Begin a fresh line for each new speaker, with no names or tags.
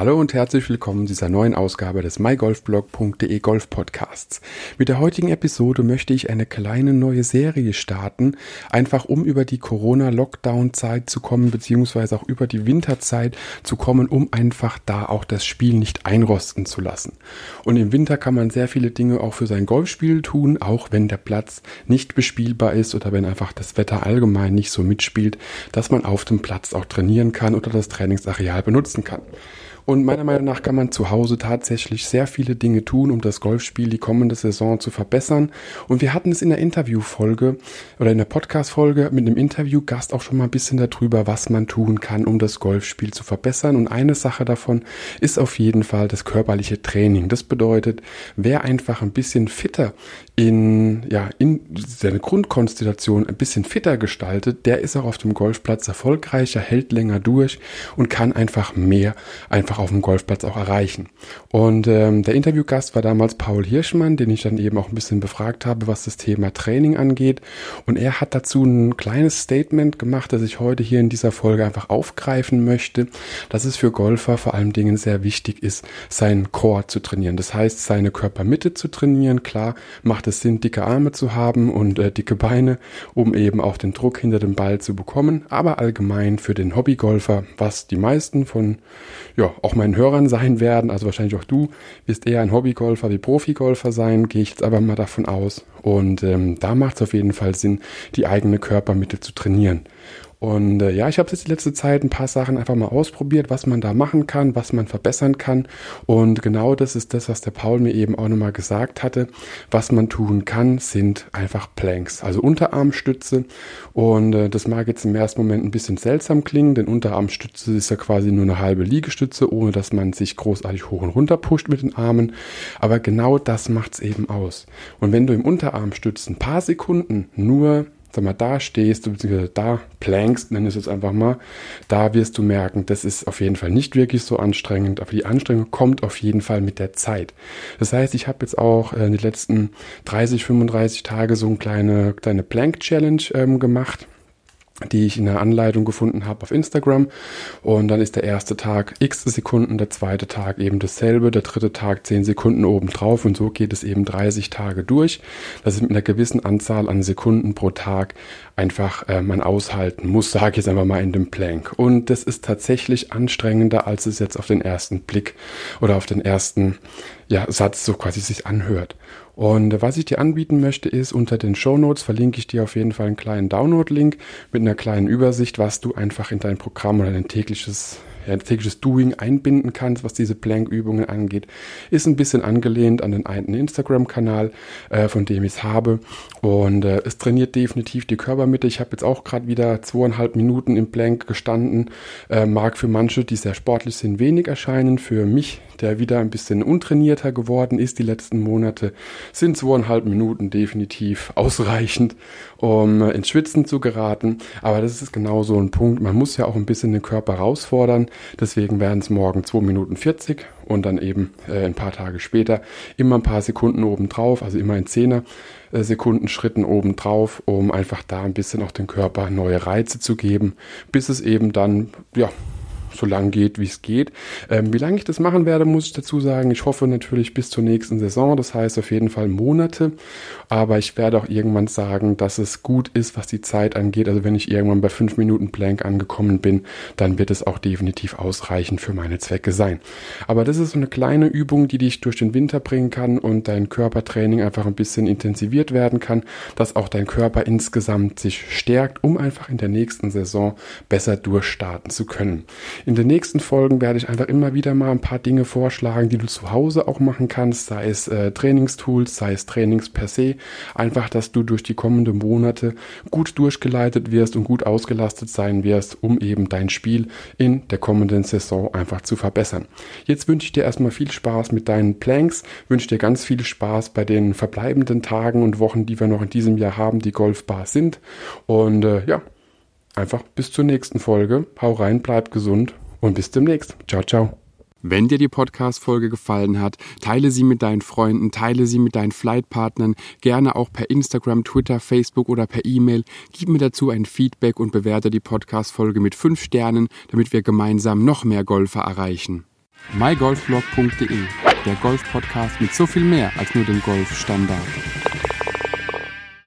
Hallo und herzlich willkommen zu dieser neuen Ausgabe des mygolfblog.de Golf Podcasts. Mit der heutigen Episode möchte ich eine kleine neue Serie starten, einfach um über die Corona-Lockdown-Zeit zu kommen, beziehungsweise auch über die Winterzeit zu kommen, um einfach da auch das Spiel nicht einrosten zu lassen. Und im Winter kann man sehr viele Dinge auch für sein Golfspiel tun, auch wenn der Platz nicht bespielbar ist oder wenn einfach das Wetter allgemein nicht so mitspielt, dass man auf dem Platz auch trainieren kann oder das Trainingsareal benutzen kann. Und meiner Meinung nach kann man zu Hause tatsächlich sehr viele Dinge tun, um das Golfspiel die kommende Saison zu verbessern. Und wir hatten es in der Interviewfolge oder in der Podcast-Folge mit einem Interviewgast auch schon mal ein bisschen darüber, was man tun kann, um das Golfspiel zu verbessern. Und eine Sache davon ist auf jeden Fall das körperliche Training. Das bedeutet, wer einfach ein bisschen fitter in, ja, in seine Grundkonstellation ein bisschen fitter gestaltet, der ist auch auf dem Golfplatz erfolgreicher, hält länger durch und kann einfach mehr einfach auf dem Golfplatz auch erreichen. Und ähm, der Interviewgast war damals Paul Hirschmann, den ich dann eben auch ein bisschen befragt habe, was das Thema Training angeht. Und er hat dazu ein kleines Statement gemacht, das ich heute hier in dieser Folge einfach aufgreifen möchte, dass es für Golfer vor allen Dingen sehr wichtig ist, seinen Core zu trainieren. Das heißt, seine Körpermitte zu trainieren. Klar macht es Sinn, dicke Arme zu haben und äh, dicke Beine, um eben auch den Druck hinter dem Ball zu bekommen. Aber allgemein für den Hobbygolfer, was die meisten von ja, auch meinen Hörern sein werden, also wahrscheinlich auch du, wirst eher ein Hobbygolfer wie Profigolfer sein, gehe ich jetzt aber mal davon aus. Und ähm, da macht es auf jeden Fall Sinn, die eigene Körpermitte zu trainieren. Und äh, ja, ich habe jetzt die letzte Zeit ein paar Sachen einfach mal ausprobiert, was man da machen kann, was man verbessern kann. Und genau das ist das, was der Paul mir eben auch nochmal gesagt hatte. Was man tun kann, sind einfach Planks, also Unterarmstütze. Und äh, das mag jetzt im ersten Moment ein bisschen seltsam klingen, denn Unterarmstütze ist ja quasi nur eine halbe Liegestütze, ohne dass man sich großartig hoch und runter pusht mit den Armen. Aber genau das macht's eben aus. Und wenn du im Unterarmstützen ein paar Sekunden nur sag mal, da stehst, beziehungsweise da plankst, nenne es jetzt einfach mal, da wirst du merken, das ist auf jeden Fall nicht wirklich so anstrengend, aber die Anstrengung kommt auf jeden Fall mit der Zeit. Das heißt, ich habe jetzt auch äh, in den letzten 30, 35 Tage so eine kleine, kleine Plank-Challenge ähm, gemacht die ich in der Anleitung gefunden habe auf Instagram. Und dann ist der erste Tag x Sekunden, der zweite Tag eben dasselbe, der dritte Tag 10 Sekunden obendrauf und so geht es eben 30 Tage durch. Das ist mit einer gewissen Anzahl an Sekunden pro Tag einfach äh, man aushalten muss, sage ich jetzt einfach mal in dem Plank. Und das ist tatsächlich anstrengender, als es jetzt auf den ersten Blick oder auf den ersten ja, Satz so quasi sich anhört. Und was ich dir anbieten möchte, ist unter den Show Notes verlinke ich dir auf jeden Fall einen kleinen Download-Link mit einer kleinen Übersicht, was du einfach in dein Programm oder dein tägliches tägliches Doing einbinden kannst, was diese Plank-Übungen angeht, ist ein bisschen angelehnt an den einen Instagram-Kanal, äh, von dem ich es habe. Und äh, es trainiert definitiv die Körpermitte. Ich habe jetzt auch gerade wieder zweieinhalb Minuten im Plank gestanden. Äh, mag für manche, die sehr sportlich sind, wenig erscheinen. Für mich, der wieder ein bisschen untrainierter geworden ist die letzten Monate, sind zweieinhalb Minuten definitiv ausreichend, um äh, ins Schwitzen zu geraten. Aber das ist genau so ein Punkt. Man muss ja auch ein bisschen den Körper herausfordern. Deswegen werden es morgen 2 Minuten 40 und dann eben äh, ein paar Tage später immer ein paar Sekunden obendrauf, also immer in 10er äh, Sekunden Schritten obendrauf, um einfach da ein bisschen auch den Körper neue Reize zu geben, bis es eben dann, ja, so lang geht, wie es geht. Ähm, wie lange ich das machen werde, muss ich dazu sagen. Ich hoffe natürlich bis zur nächsten Saison. Das heißt auf jeden Fall Monate. Aber ich werde auch irgendwann sagen, dass es gut ist, was die Zeit angeht. Also wenn ich irgendwann bei fünf Minuten Plank angekommen bin, dann wird es auch definitiv ausreichend für meine Zwecke sein. Aber das ist so eine kleine Übung, die dich durch den Winter bringen kann und dein Körpertraining einfach ein bisschen intensiviert werden kann, dass auch dein Körper insgesamt sich stärkt, um einfach in der nächsten Saison besser durchstarten zu können. In den nächsten Folgen werde ich einfach immer wieder mal ein paar Dinge vorschlagen, die du zu Hause auch machen kannst, sei es äh, Trainingstools, sei es Trainings per se. Einfach, dass du durch die kommenden Monate gut durchgeleitet wirst und gut ausgelastet sein wirst, um eben dein Spiel in der kommenden Saison einfach zu verbessern. Jetzt wünsche ich dir erstmal viel Spaß mit deinen Planks, wünsche dir ganz viel Spaß bei den verbleibenden Tagen und Wochen, die wir noch in diesem Jahr haben, die Golfbar sind. Und äh, ja, einfach bis zur nächsten Folge. Hau rein, bleib gesund und bis demnächst. Ciao, ciao. Wenn dir die Podcast-Folge gefallen hat, teile sie mit deinen Freunden, teile sie mit deinen Flightpartnern, gerne auch per Instagram, Twitter, Facebook oder per E-Mail. Gib mir dazu ein Feedback und bewerte die Podcast-Folge mit fünf Sternen, damit wir gemeinsam noch mehr Golfer erreichen. mygolfblog.de, der Golf-Podcast mit so viel mehr als nur dem Golfstandard.